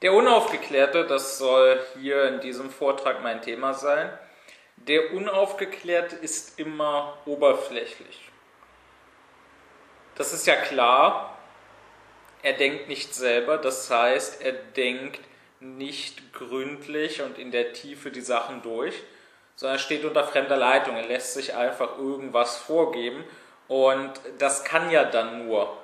Der Unaufgeklärte, das soll hier in diesem Vortrag mein Thema sein, der Unaufgeklärte ist immer oberflächlich. Das ist ja klar, er denkt nicht selber, das heißt, er denkt nicht gründlich und in der Tiefe die Sachen durch, sondern er steht unter fremder Leitung, er lässt sich einfach irgendwas vorgeben. Und das kann ja dann nur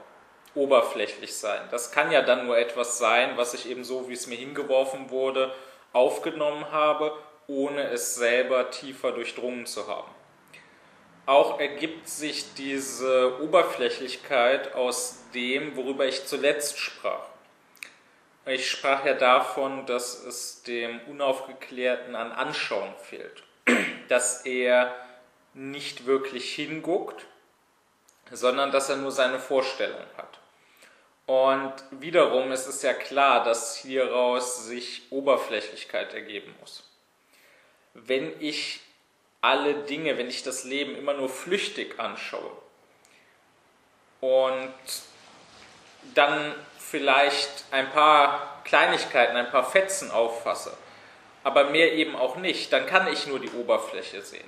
oberflächlich sein. Das kann ja dann nur etwas sein, was ich eben so, wie es mir hingeworfen wurde, aufgenommen habe, ohne es selber tiefer durchdrungen zu haben. Auch ergibt sich diese Oberflächlichkeit aus dem, worüber ich zuletzt sprach. Ich sprach ja davon, dass es dem Unaufgeklärten an Anschauung fehlt, dass er nicht wirklich hinguckt, sondern dass er nur seine Vorstellung hat. Und wiederum ist es ja klar, dass hieraus sich Oberflächlichkeit ergeben muss. Wenn ich alle Dinge, wenn ich das Leben immer nur flüchtig anschaue und dann vielleicht ein paar Kleinigkeiten, ein paar Fetzen auffasse, aber mehr eben auch nicht, dann kann ich nur die Oberfläche sehen.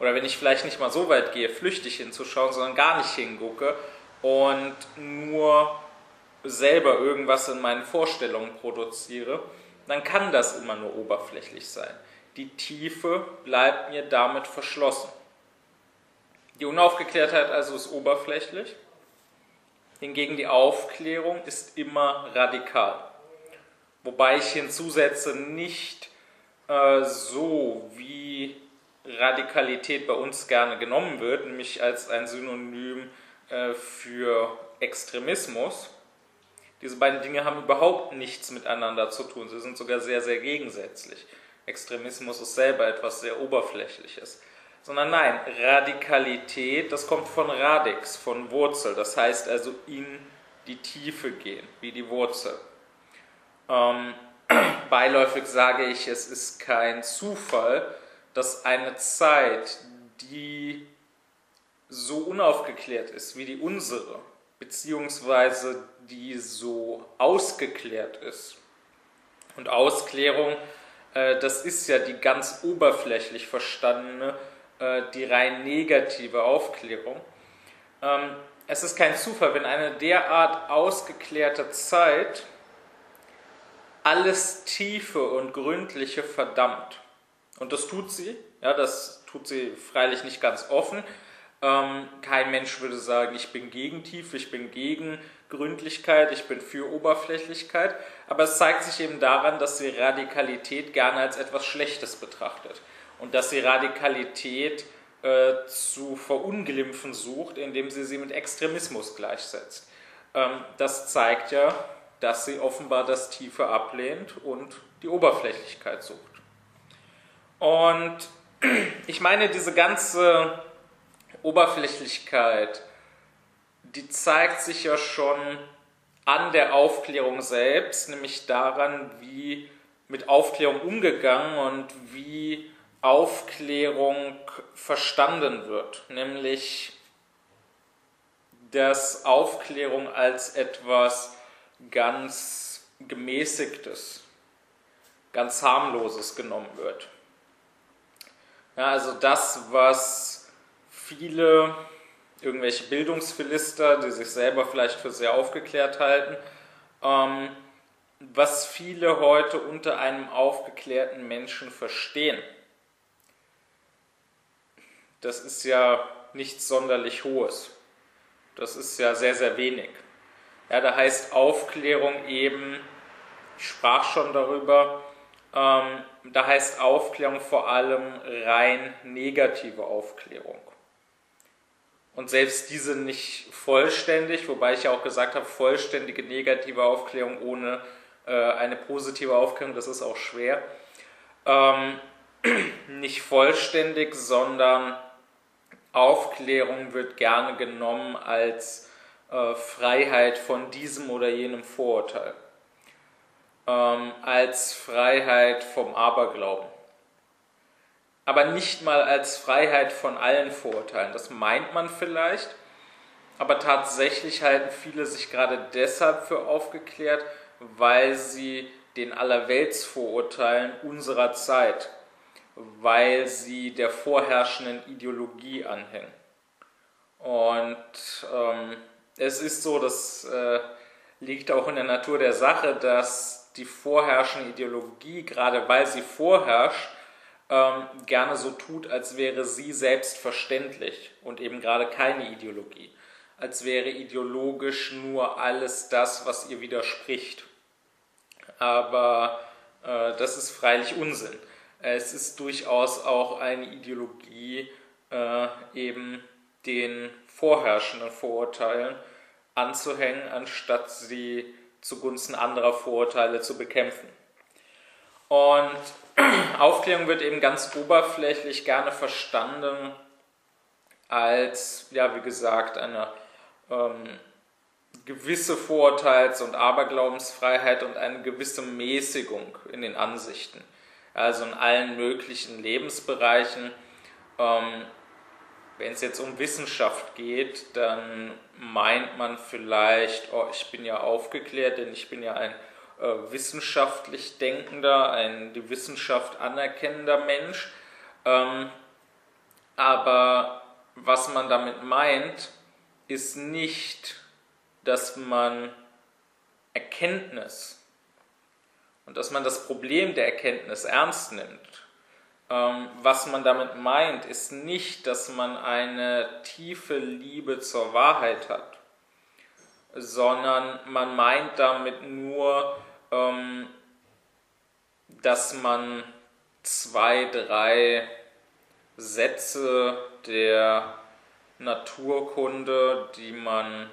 Oder wenn ich vielleicht nicht mal so weit gehe, flüchtig hinzuschauen, sondern gar nicht hingucke und nur selber irgendwas in meinen Vorstellungen produziere, dann kann das immer nur oberflächlich sein. Die Tiefe bleibt mir damit verschlossen. Die Unaufgeklärtheit also ist oberflächlich, hingegen die Aufklärung ist immer radikal. Wobei ich hinzusetze, nicht äh, so, wie Radikalität bei uns gerne genommen wird, nämlich als ein Synonym äh, für Extremismus, diese beiden Dinge haben überhaupt nichts miteinander zu tun. Sie sind sogar sehr, sehr gegensätzlich. Extremismus ist selber etwas sehr Oberflächliches. Sondern nein, Radikalität, das kommt von Radix, von Wurzel. Das heißt also in die Tiefe gehen, wie die Wurzel. Ähm, beiläufig sage ich, es ist kein Zufall, dass eine Zeit, die so unaufgeklärt ist wie die unsere, beziehungsweise die so ausgeklärt ist. Und Ausklärung, äh, das ist ja die ganz oberflächlich verstandene, äh, die rein negative Aufklärung. Ähm, es ist kein Zufall, wenn eine derart ausgeklärte Zeit alles Tiefe und Gründliche verdammt. Und das tut sie, ja, das tut sie freilich nicht ganz offen, kein Mensch würde sagen, ich bin gegen Tiefe, ich bin gegen Gründlichkeit, ich bin für Oberflächlichkeit. Aber es zeigt sich eben daran, dass sie Radikalität gerne als etwas Schlechtes betrachtet. Und dass sie Radikalität äh, zu verunglimpfen sucht, indem sie sie mit Extremismus gleichsetzt. Ähm, das zeigt ja, dass sie offenbar das Tiefe ablehnt und die Oberflächlichkeit sucht. Und ich meine, diese ganze Oberflächlichkeit, die zeigt sich ja schon an der Aufklärung selbst, nämlich daran, wie mit Aufklärung umgegangen und wie Aufklärung verstanden wird, nämlich dass Aufklärung als etwas ganz gemäßigtes, ganz harmloses genommen wird. Ja, also das, was viele irgendwelche Bildungsphilister, die sich selber vielleicht für sehr aufgeklärt halten, ähm, was viele heute unter einem aufgeklärten Menschen verstehen. Das ist ja nichts sonderlich Hohes. Das ist ja sehr, sehr wenig. Ja, da heißt Aufklärung eben, ich sprach schon darüber, ähm, da heißt Aufklärung vor allem rein negative Aufklärung und selbst diese nicht vollständig, wobei ich ja auch gesagt habe, vollständige negative Aufklärung ohne äh, eine positive Aufklärung, das ist auch schwer. Ähm, nicht vollständig, sondern Aufklärung wird gerne genommen als äh, Freiheit von diesem oder jenem Vorurteil, ähm, als Freiheit vom Aberglauben aber nicht mal als Freiheit von allen Vorurteilen. Das meint man vielleicht, aber tatsächlich halten viele sich gerade deshalb für aufgeklärt, weil sie den Allerweltsvorurteilen unserer Zeit, weil sie der vorherrschenden Ideologie anhängen. Und ähm, es ist so, das äh, liegt auch in der Natur der Sache, dass die vorherrschende Ideologie, gerade weil sie vorherrscht, ähm, gerne so tut, als wäre sie selbstverständlich und eben gerade keine Ideologie, als wäre ideologisch nur alles das, was ihr widerspricht. Aber äh, das ist freilich Unsinn. Es ist durchaus auch eine Ideologie, äh, eben den vorherrschenden Vorurteilen anzuhängen, anstatt sie zugunsten anderer Vorurteile zu bekämpfen. Und Aufklärung wird eben ganz oberflächlich gerne verstanden als, ja, wie gesagt, eine ähm, gewisse Vorurteils- und Aberglaubensfreiheit und eine gewisse Mäßigung in den Ansichten. Also in allen möglichen Lebensbereichen. Ähm, wenn es jetzt um Wissenschaft geht, dann meint man vielleicht, oh, ich bin ja aufgeklärt, denn ich bin ja ein äh, wissenschaftlich denkender, ein die Wissenschaft anerkennender Mensch. Ähm, aber was man damit meint, ist nicht, dass man Erkenntnis und dass man das Problem der Erkenntnis ernst nimmt. Ähm, was man damit meint, ist nicht, dass man eine tiefe Liebe zur Wahrheit hat, sondern man meint damit nur, ähm, dass man zwei, drei Sätze der Naturkunde, die man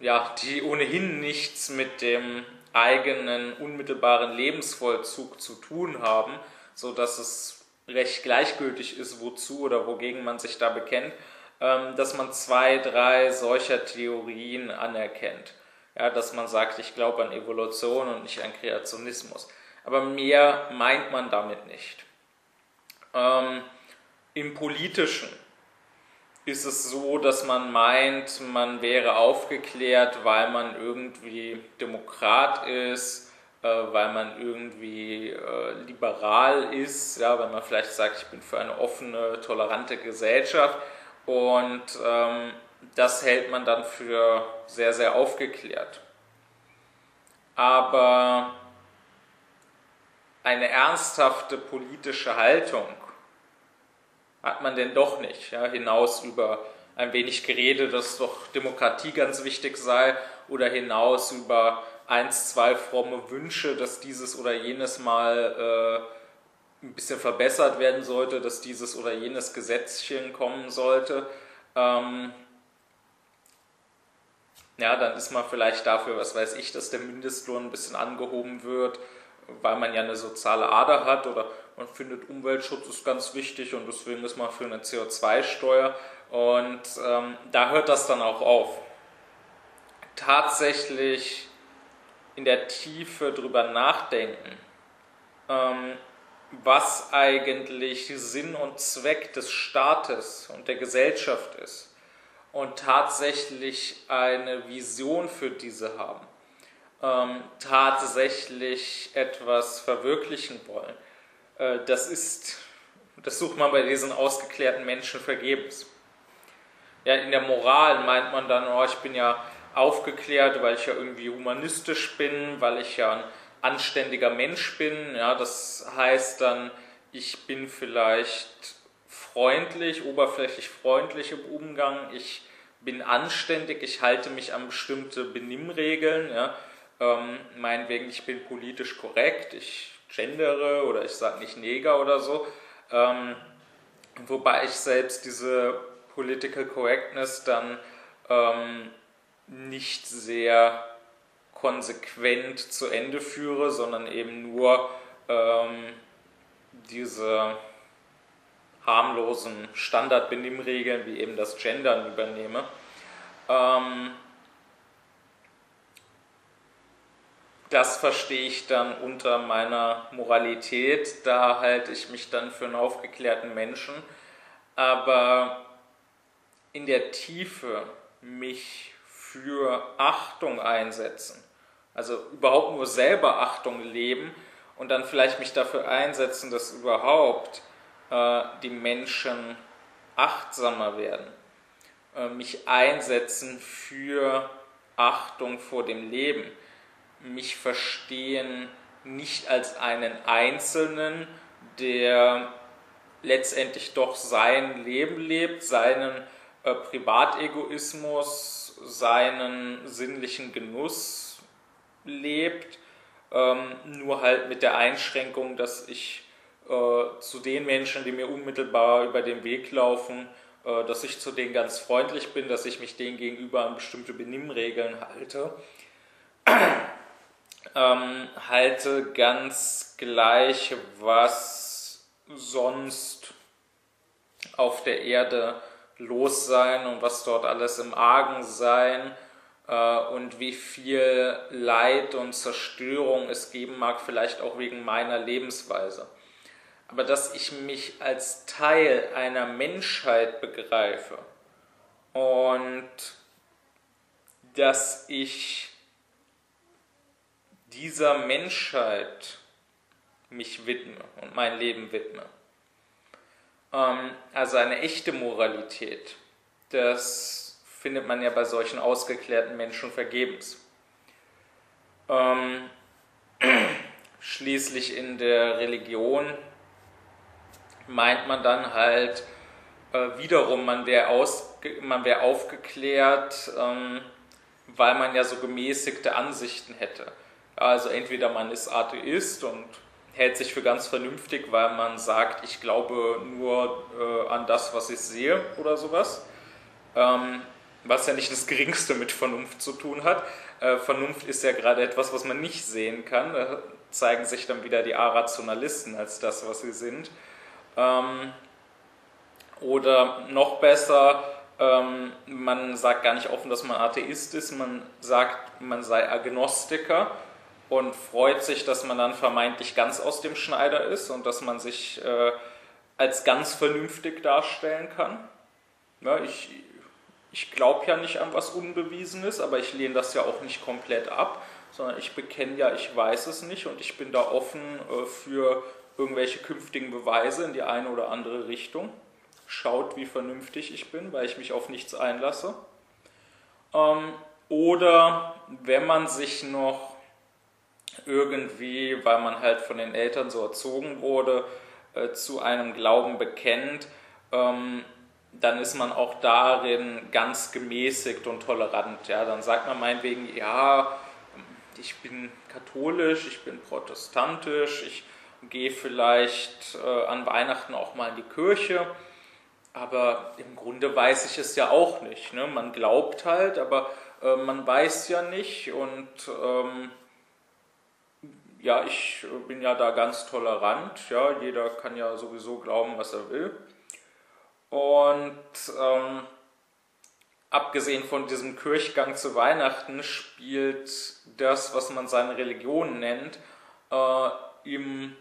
ja, die ohnehin nichts mit dem eigenen unmittelbaren Lebensvollzug zu tun haben, so dass es recht gleichgültig ist, wozu oder wogegen man sich da bekennt, ähm, dass man zwei, drei solcher Theorien anerkennt. Ja, dass man sagt, ich glaube an Evolution und nicht an Kreationismus. Aber mehr meint man damit nicht. Ähm, Im Politischen ist es so, dass man meint, man wäre aufgeklärt, weil man irgendwie Demokrat ist, äh, weil man irgendwie äh, liberal ist, ja, weil man vielleicht sagt, ich bin für eine offene, tolerante Gesellschaft und ähm, das hält man dann für sehr, sehr aufgeklärt. Aber eine ernsthafte politische Haltung hat man denn doch nicht, ja, hinaus über ein wenig Gerede, dass doch Demokratie ganz wichtig sei, oder hinaus über eins, zwei fromme Wünsche, dass dieses oder jenes mal äh, ein bisschen verbessert werden sollte, dass dieses oder jenes Gesetzchen kommen sollte. Ähm, ja, dann ist man vielleicht dafür, was weiß ich, dass der Mindestlohn ein bisschen angehoben wird, weil man ja eine soziale Ader hat oder man findet Umweltschutz ist ganz wichtig und deswegen ist man für eine CO2-Steuer und ähm, da hört das dann auch auf. Tatsächlich in der Tiefe drüber nachdenken, ähm, was eigentlich Sinn und Zweck des Staates und der Gesellschaft ist und tatsächlich eine Vision für diese haben, ähm, tatsächlich etwas verwirklichen wollen äh, das ist, das sucht man bei diesen ausgeklärten Menschen vergebens. Ja, in der Moral meint man dann, oh, ich bin ja aufgeklärt, weil ich ja irgendwie humanistisch bin, weil ich ja ein anständiger Mensch bin. Ja, das heißt dann, ich bin vielleicht freundlich, oberflächlich freundlich im Umgang, ich bin anständig, ich halte mich an bestimmte Benimmregeln, ja, ähm, meinetwegen, ich bin politisch korrekt, ich gendere oder ich sage nicht Neger oder so. Ähm, wobei ich selbst diese Political Correctness dann ähm, nicht sehr konsequent zu Ende führe, sondern eben nur ähm, diese harmlosen Standardbenimmregeln wie eben das Gendern übernehme. Ähm, das verstehe ich dann unter meiner Moralität. Da halte ich mich dann für einen aufgeklärten Menschen. Aber in der Tiefe mich für Achtung einsetzen, Also überhaupt nur selber Achtung leben und dann vielleicht mich dafür einsetzen, dass überhaupt äh, die Menschen achtsamer werden. Äh, mich einsetzen für Achtung vor dem Leben. Mich verstehen nicht als einen Einzelnen, der letztendlich doch sein Leben lebt, seinen äh, Privategoismus, seinen sinnlichen Genuss lebt, ähm, nur halt mit der Einschränkung, dass ich äh, zu den Menschen, die mir unmittelbar über den Weg laufen, äh, dass ich zu denen ganz freundlich bin, dass ich mich denen gegenüber an bestimmte Benimmregeln halte. ähm, halte ganz gleich, was sonst auf der Erde los sein und was dort alles im Argen sein äh, und wie viel Leid und Zerstörung es geben mag, vielleicht auch wegen meiner Lebensweise. Aber dass ich mich als Teil einer Menschheit begreife und dass ich dieser Menschheit mich widme und mein Leben widme. Ähm, also eine echte Moralität, das findet man ja bei solchen ausgeklärten Menschen vergebens. Ähm, schließlich in der Religion meint man dann halt äh, wiederum, man wäre wär aufgeklärt, ähm, weil man ja so gemäßigte Ansichten hätte. Also entweder man ist Atheist und hält sich für ganz vernünftig, weil man sagt, ich glaube nur äh, an das, was ich sehe oder sowas. Ähm, was ja nicht das Geringste mit Vernunft zu tun hat. Äh, Vernunft ist ja gerade etwas, was man nicht sehen kann. Da zeigen sich dann wieder die Arationalisten als das, was sie sind. Ähm, oder noch besser, ähm, man sagt gar nicht offen, dass man Atheist ist, man sagt, man sei Agnostiker und freut sich, dass man dann vermeintlich ganz aus dem Schneider ist und dass man sich äh, als ganz vernünftig darstellen kann. Ja, ich ich glaube ja nicht an was Unbewiesenes, aber ich lehne das ja auch nicht komplett ab, sondern ich bekenne ja, ich weiß es nicht und ich bin da offen äh, für irgendwelche künftigen Beweise in die eine oder andere Richtung. Schaut, wie vernünftig ich bin, weil ich mich auf nichts einlasse. Ähm, oder wenn man sich noch irgendwie, weil man halt von den Eltern so erzogen wurde, äh, zu einem Glauben bekennt, ähm, dann ist man auch darin ganz gemäßigt und tolerant. Ja, dann sagt man meinetwegen, ja, ich bin katholisch, ich bin protestantisch, ich gehe vielleicht äh, an Weihnachten auch mal in die Kirche, aber im Grunde weiß ich es ja auch nicht. Ne? Man glaubt halt, aber äh, man weiß ja nicht und ähm, ja, ich bin ja da ganz tolerant. Ja, jeder kann ja sowieso glauben, was er will. Und ähm, abgesehen von diesem Kirchgang zu Weihnachten spielt das, was man seine Religion nennt, äh, im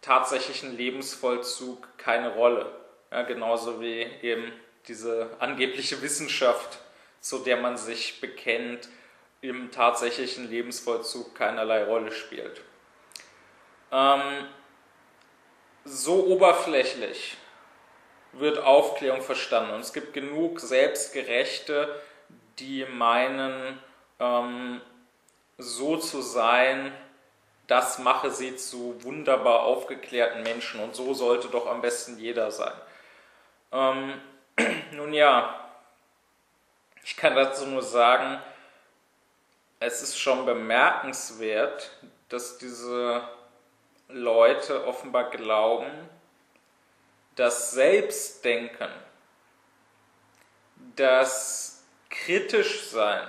tatsächlichen Lebensvollzug keine Rolle. Ja, genauso wie eben diese angebliche Wissenschaft, zu der man sich bekennt, im tatsächlichen Lebensvollzug keinerlei Rolle spielt. Ähm, so oberflächlich wird Aufklärung verstanden. Und es gibt genug Selbstgerechte, die meinen, ähm, so zu sein, das mache sie zu wunderbar aufgeklärten Menschen. Und so sollte doch am besten jeder sein. Ähm, nun ja, ich kann dazu nur sagen, es ist schon bemerkenswert, dass diese Leute offenbar glauben, das Selbstdenken, das kritisch sein,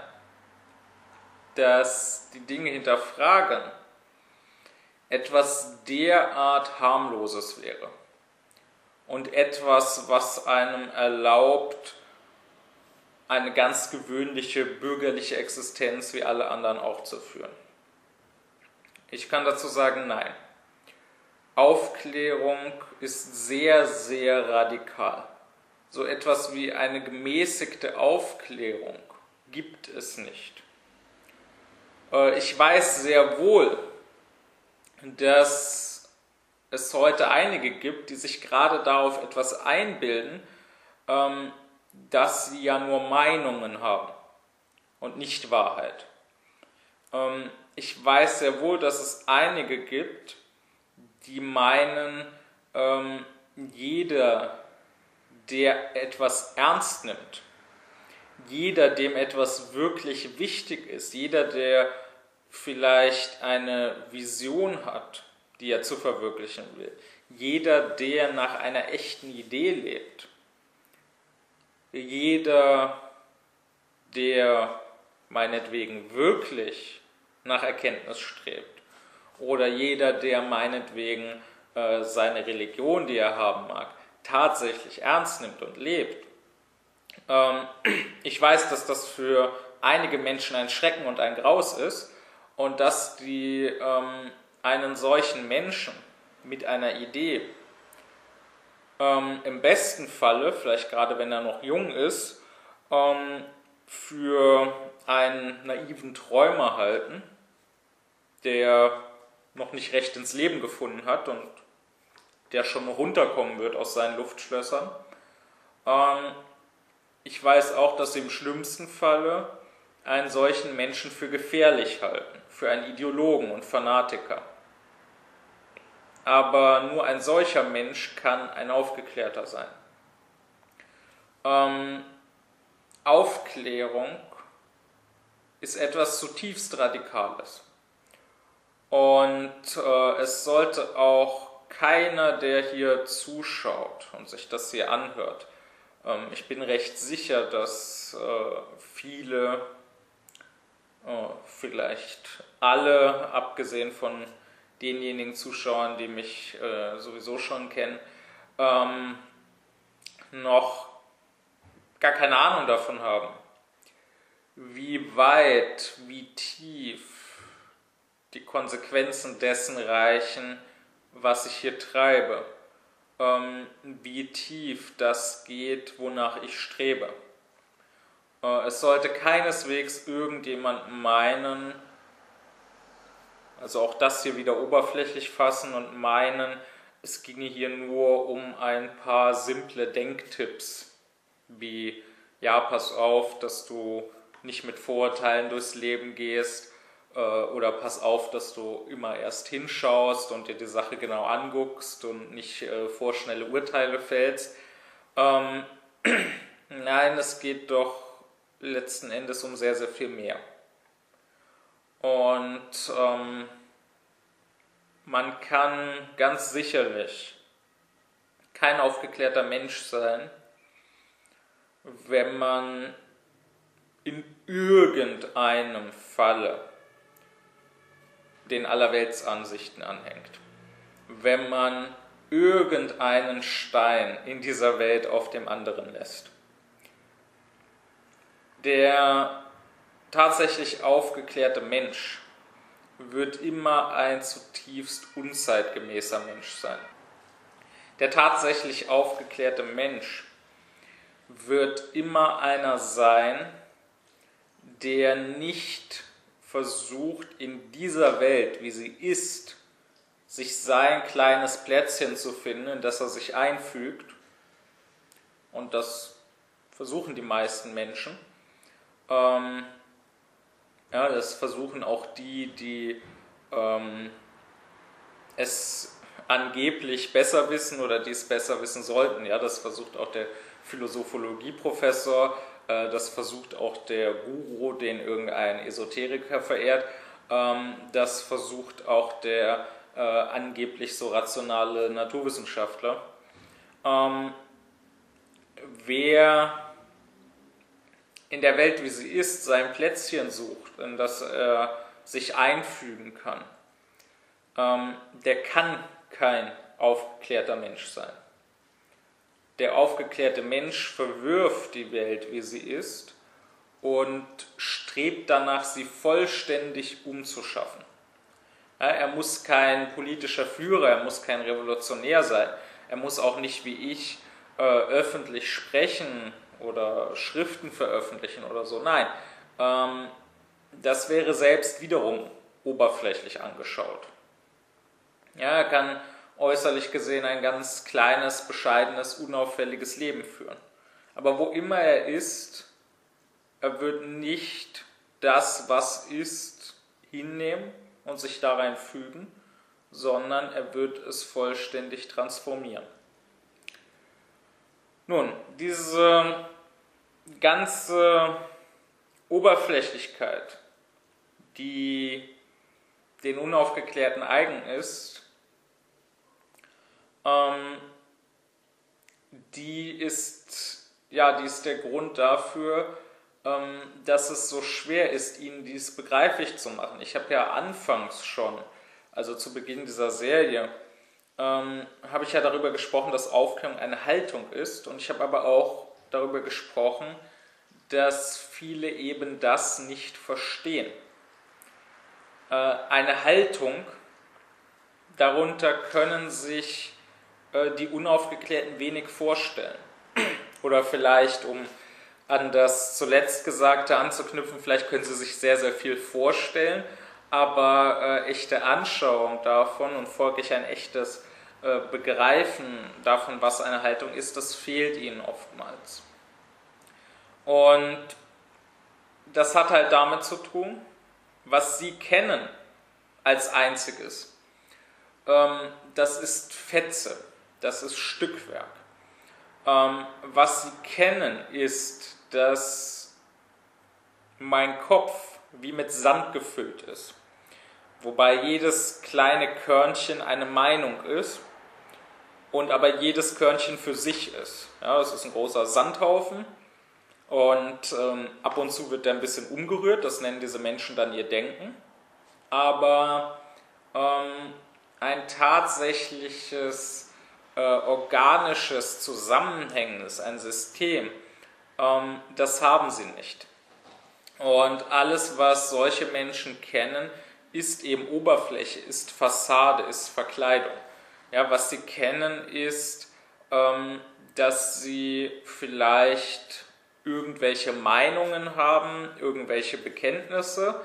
das die Dinge hinterfragen, etwas derart harmloses wäre und etwas, was einem erlaubt, eine ganz gewöhnliche bürgerliche Existenz wie alle anderen auch zu führen. Ich kann dazu sagen, nein. Aufklärung ist sehr, sehr radikal. So etwas wie eine gemäßigte Aufklärung gibt es nicht. Äh, ich weiß sehr wohl, dass es heute einige gibt, die sich gerade darauf etwas einbilden, ähm, dass sie ja nur Meinungen haben und nicht Wahrheit. Ähm, ich weiß sehr wohl, dass es einige gibt, die meinen, ähm, jeder, der etwas ernst nimmt, jeder, dem etwas wirklich wichtig ist, jeder, der vielleicht eine Vision hat, die er zu verwirklichen will, jeder, der nach einer echten Idee lebt, jeder, der meinetwegen wirklich nach Erkenntnis strebt. Oder jeder, der meinetwegen äh, seine Religion, die er haben mag, tatsächlich ernst nimmt und lebt. Ähm, ich weiß, dass das für einige Menschen ein Schrecken und ein Graus ist und dass die ähm, einen solchen Menschen mit einer Idee ähm, im besten Falle, vielleicht gerade wenn er noch jung ist, ähm, für einen naiven Träumer halten, der noch nicht recht ins Leben gefunden hat und der schon runterkommen wird aus seinen Luftschlössern. Ähm, ich weiß auch, dass sie im schlimmsten Falle einen solchen Menschen für gefährlich halten, für einen Ideologen und Fanatiker. Aber nur ein solcher Mensch kann ein Aufgeklärter sein. Ähm, Aufklärung ist etwas zutiefst Radikales. Und äh, es sollte auch keiner, der hier zuschaut und sich das hier anhört, ähm, ich bin recht sicher, dass äh, viele, vielleicht alle, abgesehen von denjenigen Zuschauern, die mich äh, sowieso schon kennen, ähm, noch gar keine Ahnung davon haben, wie weit, wie tief die Konsequenzen dessen reichen, was ich hier treibe, ähm, wie tief das geht, wonach ich strebe. Äh, es sollte keineswegs irgendjemand meinen, also auch das hier wieder oberflächlich fassen und meinen, es ginge hier nur um ein paar simple Denktipps, wie ja, pass auf, dass du nicht mit Vorurteilen durchs Leben gehst äh, oder pass auf, dass du immer erst hinschaust und dir die Sache genau anguckst und nicht äh, vorschnelle Urteile fällst. Ähm, nein, es geht doch letzten Endes um sehr, sehr viel mehr. Und ähm, man kann ganz sicherlich kein aufgeklärter Mensch sein, wenn man in irgendeinem Falle den Allerweltsansichten anhängt. Wenn man irgendeinen Stein in dieser Welt auf dem anderen lässt. Der tatsächlich aufgeklärte Mensch wird immer ein zutiefst unzeitgemäßer Mensch sein. Der tatsächlich aufgeklärte Mensch wird immer einer sein, der nicht versucht, in dieser Welt, wie sie ist, sich sein kleines Plätzchen zu finden, in das er sich einfügt. Und das versuchen die meisten Menschen. Ähm, ja, das versuchen auch die, die ähm, es angeblich besser wissen oder die es besser wissen sollten. Ja, das versucht auch der Philosophologie-Professor, äh, das versucht auch der Guru, den irgendein Esoteriker verehrt, ähm, das versucht auch der äh, angeblich so rationale Naturwissenschaftler. Ähm, wer in der Welt, wie sie ist, sein Plätzchen sucht, in das er sich einfügen kann, ähm, der kann kein aufgeklärter Mensch sein. Der aufgeklärte Mensch verwirft die Welt, wie sie ist, und strebt danach, sie vollständig umzuschaffen. Ja, er muss kein politischer Führer, er muss kein Revolutionär sein, er muss auch nicht wie ich äh, öffentlich sprechen oder Schriften veröffentlichen oder so. Nein, ähm, das wäre selbst wiederum oberflächlich angeschaut. Ja, er kann äußerlich gesehen ein ganz kleines, bescheidenes, unauffälliges Leben führen. Aber wo immer er ist, er wird nicht das, was ist, hinnehmen und sich darein fügen, sondern er wird es vollständig transformieren. Nun, diese ganze Oberflächlichkeit, die den Unaufgeklärten eigen ist, ähm, die ist ja, die ist der Grund dafür, ähm, dass es so schwer ist, ihnen dies begreiflich zu machen. Ich habe ja anfangs schon, also zu Beginn dieser Serie, ähm, habe ich ja darüber gesprochen, dass Aufklärung eine Haltung ist und ich habe aber auch darüber gesprochen, dass viele eben das nicht verstehen. Äh, eine Haltung, darunter können sich äh, die Unaufgeklärten wenig vorstellen. Oder vielleicht, um an das zuletzt Gesagte anzuknüpfen, vielleicht können Sie sich sehr, sehr viel vorstellen, aber äh, echte Anschauung davon und folglich ein echtes äh, Begreifen davon, was eine Haltung ist, das fehlt Ihnen oftmals. Und das hat halt damit zu tun, was Sie kennen als einziges. Ähm, das ist Fetze, das ist Stückwerk. Ähm, was Sie kennen ist, dass mein Kopf wie mit Sand gefüllt ist, wobei jedes kleine Körnchen eine Meinung ist und aber jedes Körnchen für sich ist. Ja, es ist ein großer Sandhaufen und ähm, ab und zu wird der ein bisschen umgerührt, das nennen diese Menschen dann ihr Denken. Aber ähm, ein tatsächliches äh, organisches, zusammenhängendes, ein System, ähm, das haben sie nicht. Und alles, was solche Menschen kennen, ist eben Oberfläche, ist Fassade, ist Verkleidung. Ja, was sie kennen, ist, ähm, dass sie vielleicht irgendwelche Meinungen haben, irgendwelche Bekenntnisse,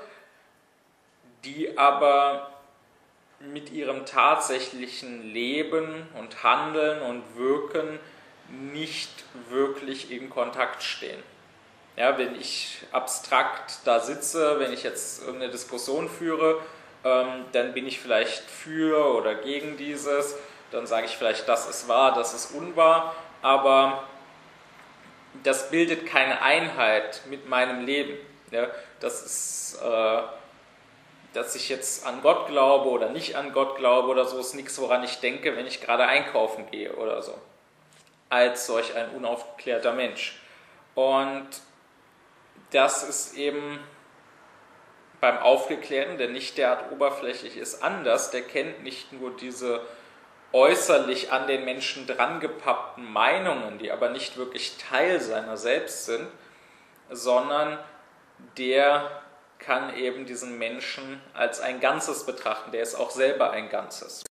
die aber mit ihrem tatsächlichen Leben und Handeln und Wirken nicht wirklich in Kontakt stehen. Ja, wenn ich abstrakt da sitze, wenn ich jetzt irgendeine Diskussion führe, ähm, dann bin ich vielleicht für oder gegen dieses, dann sage ich vielleicht, das ist wahr, das ist unwahr, aber das bildet keine Einheit mit meinem Leben. Ja, das ist, äh, dass ich jetzt an Gott glaube oder nicht an Gott glaube oder so, ist nichts, woran ich denke, wenn ich gerade einkaufen gehe oder so. Als solch ein unaufgeklärter Mensch. Und das ist eben beim Aufgeklärten, der nicht derart oberflächlich ist, anders. Der kennt nicht nur diese äußerlich an den Menschen drangepappten Meinungen, die aber nicht wirklich Teil seiner selbst sind, sondern der kann eben diesen Menschen als ein Ganzes betrachten, der ist auch selber ein Ganzes.